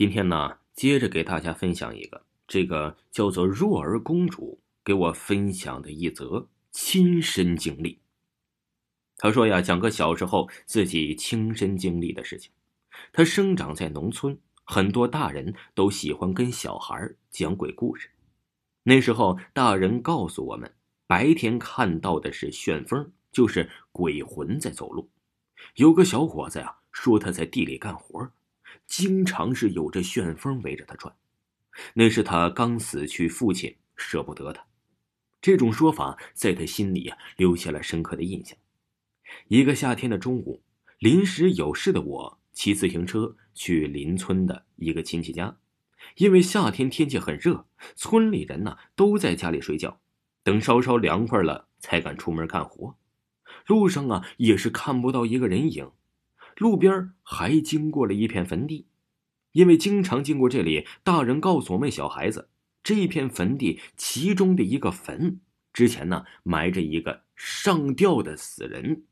今天呢，接着给大家分享一个这个叫做若儿公主给我分享的一则亲身经历。他说呀，讲个小时候自己亲身经历的事情。他生长在农村，很多大人都喜欢跟小孩讲鬼故事。那时候，大人告诉我们，白天看到的是旋风，就是鬼魂在走路。有个小伙子呀，说他在地里干活，经常是有着旋风围着他转。那是他刚死去父亲舍不得他。这种说法在他心里啊留下了深刻的印象。一个夏天的中午，临时有事的我骑自行车去邻村的一个亲戚家，因为夏天天气很热，村里人呢都在家里睡觉，等稍稍凉快了才敢出门干活。路上啊，也是看不到一个人影，路边还经过了一片坟地，因为经常经过这里，大人告诉我们小孩子，这片坟地其中的一个坟之前呢埋着一个上吊的死人，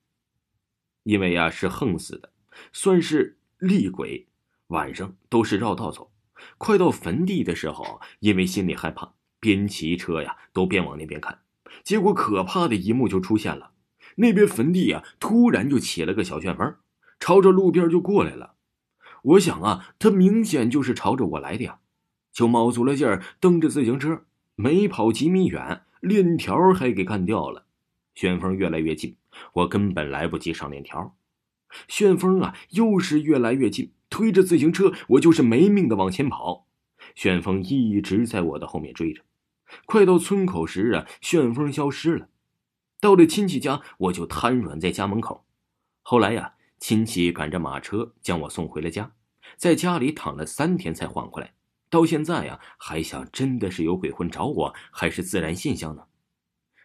因为呀是横死的，算是厉鬼，晚上都是绕道走。快到坟地的时候，因为心里害怕，边骑车呀都边往那边看，结果可怕的一幕就出现了。那边坟地啊，突然就起了个小旋风，朝着路边就过来了。我想啊，他明显就是朝着我来的呀，就卯足了劲儿蹬着自行车，没跑几米远，链条还给干掉了。旋风越来越近，我根本来不及上链条。旋风啊，又是越来越近，推着自行车，我就是没命的往前跑。旋风一直在我的后面追着，快到村口时啊，旋风消失了。到了亲戚家，我就瘫软在家门口。后来呀，亲戚赶着马车将我送回了家，在家里躺了三天才缓过来。到现在呀，还想真的是有鬼魂找我，还是自然现象呢？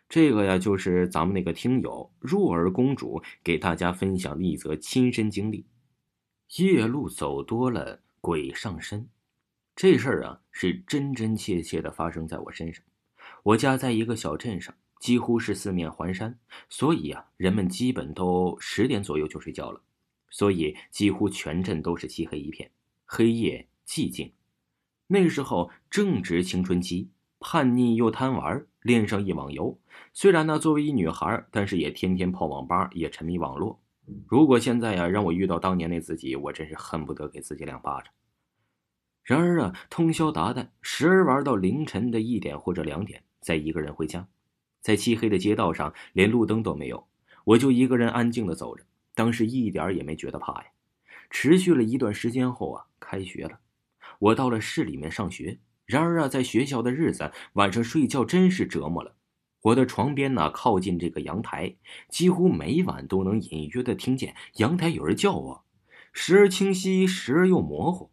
这个呀，就是咱们那个听友若儿公主给大家分享的一则亲身经历。夜路走多了，鬼上身，这事儿啊，是真真切切的发生在我身上。我家在一个小镇上。几乎是四面环山，所以啊，人们基本都十点左右就睡觉了，所以几乎全镇都是漆黑一片，黑夜寂静。那时候正值青春期，叛逆又贪玩，恋上一网游。虽然呢，作为一女孩，但是也天天泡网吧，也沉迷网络。如果现在呀，让我遇到当年那自己，我真是恨不得给自己两巴掌。然而啊，通宵达旦，时而玩到凌晨的一点或者两点，再一个人回家。在漆黑的街道上，连路灯都没有，我就一个人安静的走着。当时一点也没觉得怕呀。持续了一段时间后啊，开学了，我到了市里面上学。然而啊，在学校的日子，晚上睡觉真是折磨了。我的床边呢，靠近这个阳台，几乎每晚都能隐约的听见阳台有人叫我，时而清晰，时而又模糊。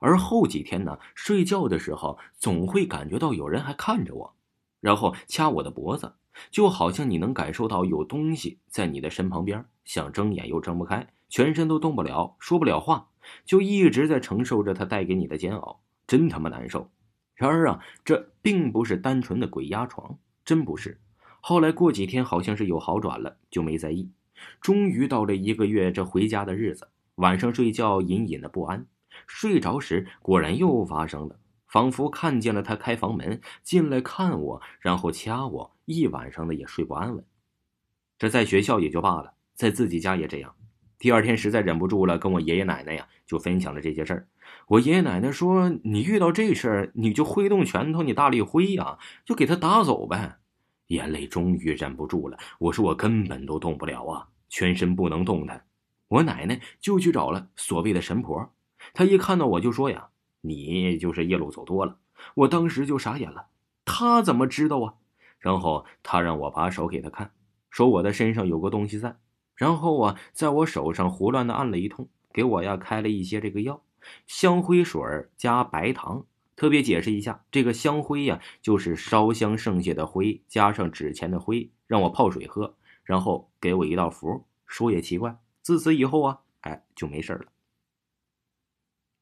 而后几天呢，睡觉的时候总会感觉到有人还看着我。然后掐我的脖子，就好像你能感受到有东西在你的身旁边，想睁眼又睁不开，全身都动不了，说不了话，就一直在承受着它带给你的煎熬，真他妈难受。然而啊，这并不是单纯的鬼压床，真不是。后来过几天，好像是有好转了，就没在意。终于到了一个月这回家的日子，晚上睡觉隐隐的不安，睡着时果然又发生了。仿佛看见了他开房门进来看我，然后掐我，一晚上的也睡不安稳。这在学校也就罢了，在自己家也这样。第二天实在忍不住了，跟我爷爷奶奶呀就分享了这些事儿。我爷爷奶奶说：“你遇到这事儿，你就挥动拳头，你大力挥呀，就给他打走呗。”眼泪终于忍不住了，我说：“我根本都动不了啊，全身不能动弹。”我奶奶就去找了所谓的神婆，她一看到我就说呀。你就是夜路走多了，我当时就傻眼了。他怎么知道啊？然后他让我把手给他看，说我的身上有个东西在。然后啊，在我手上胡乱的按了一通，给我呀开了一些这个药，香灰水加白糖。特别解释一下，这个香灰呀，就是烧香剩下的灰加上纸钱的灰，让我泡水喝，然后给我一道符。说也奇怪，自此以后啊，哎就没事了。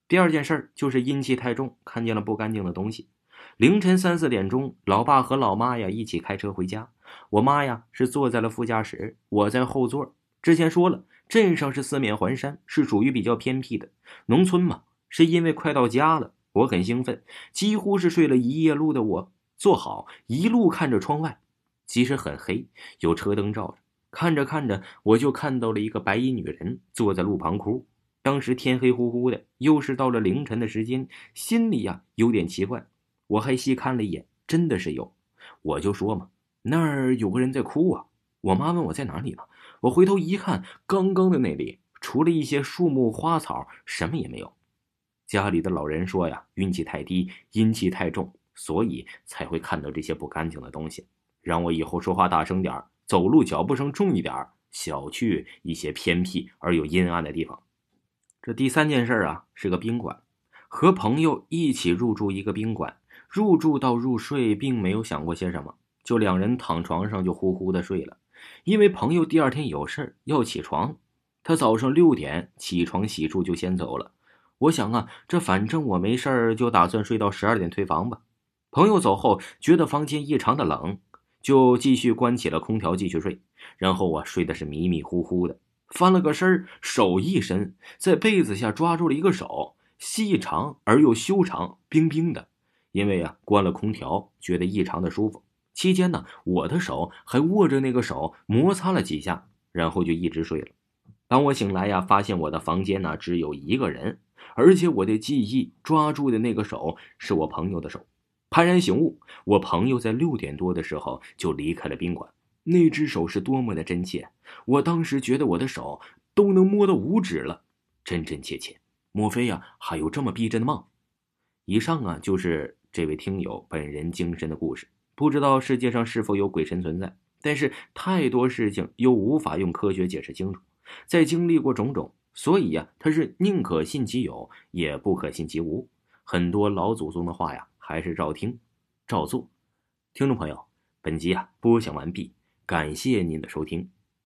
第二件事就是阴气太重，看见了不干净的东西。凌晨三四点钟，老爸和老妈呀一起开车回家，我妈呀是坐在了副驾驶，我在后座。之前说了，镇上是四面环山，是属于比较偏僻的农村嘛，是因为快到家了，我很兴奋，几乎是睡了一夜路的我坐好，一路看着窗外，其实很黑，有车灯照着，看着看着，我就看到了一个白衣女人坐在路旁哭。当时天黑乎乎的，又是到了凌晨的时间，心里呀有点奇怪。我还细看了一眼，真的是有。我就说嘛，那儿有个人在哭啊。我妈问我在哪里呢，我回头一看，刚刚的那里除了一些树木花草，什么也没有。家里的老人说呀，运气太低，阴气太重，所以才会看到这些不干净的东西。让我以后说话大声点走路脚步声重一点少去一些偏僻而又阴暗的地方。这第三件事啊，是个宾馆，和朋友一起入住一个宾馆。入住到入睡，并没有想过些什么，就两人躺床上就呼呼的睡了。因为朋友第二天有事要起床，他早上六点起床洗漱就先走了。我想啊，这反正我没事，就打算睡到十二点退房吧。朋友走后，觉得房间异常的冷，就继续关起了空调继续睡。然后我睡的是迷迷糊糊的。翻了个身手一伸，在被子下抓住了一个手，细长而又修长，冰冰的。因为啊，关了空调，觉得异常的舒服。期间呢，我的手还握着那个手，摩擦了几下，然后就一直睡了。当我醒来呀，发现我的房间呢只有一个人，而且我的记忆抓住的那个手是我朋友的手。幡然醒悟，我朋友在六点多的时候就离开了宾馆。那只手是多么的真切，我当时觉得我的手都能摸到五指了，真真切切。莫非呀，还有这么逼真的梦？以上啊，就是这位听友本人精神的故事。不知道世界上是否有鬼神存在，但是太多事情又无法用科学解释清楚。在经历过种种，所以呀，他是宁可信其有，也不可信其无。很多老祖宗的话呀，还是照听，照做。听众朋友，本集啊播讲完毕。感谢您的收听。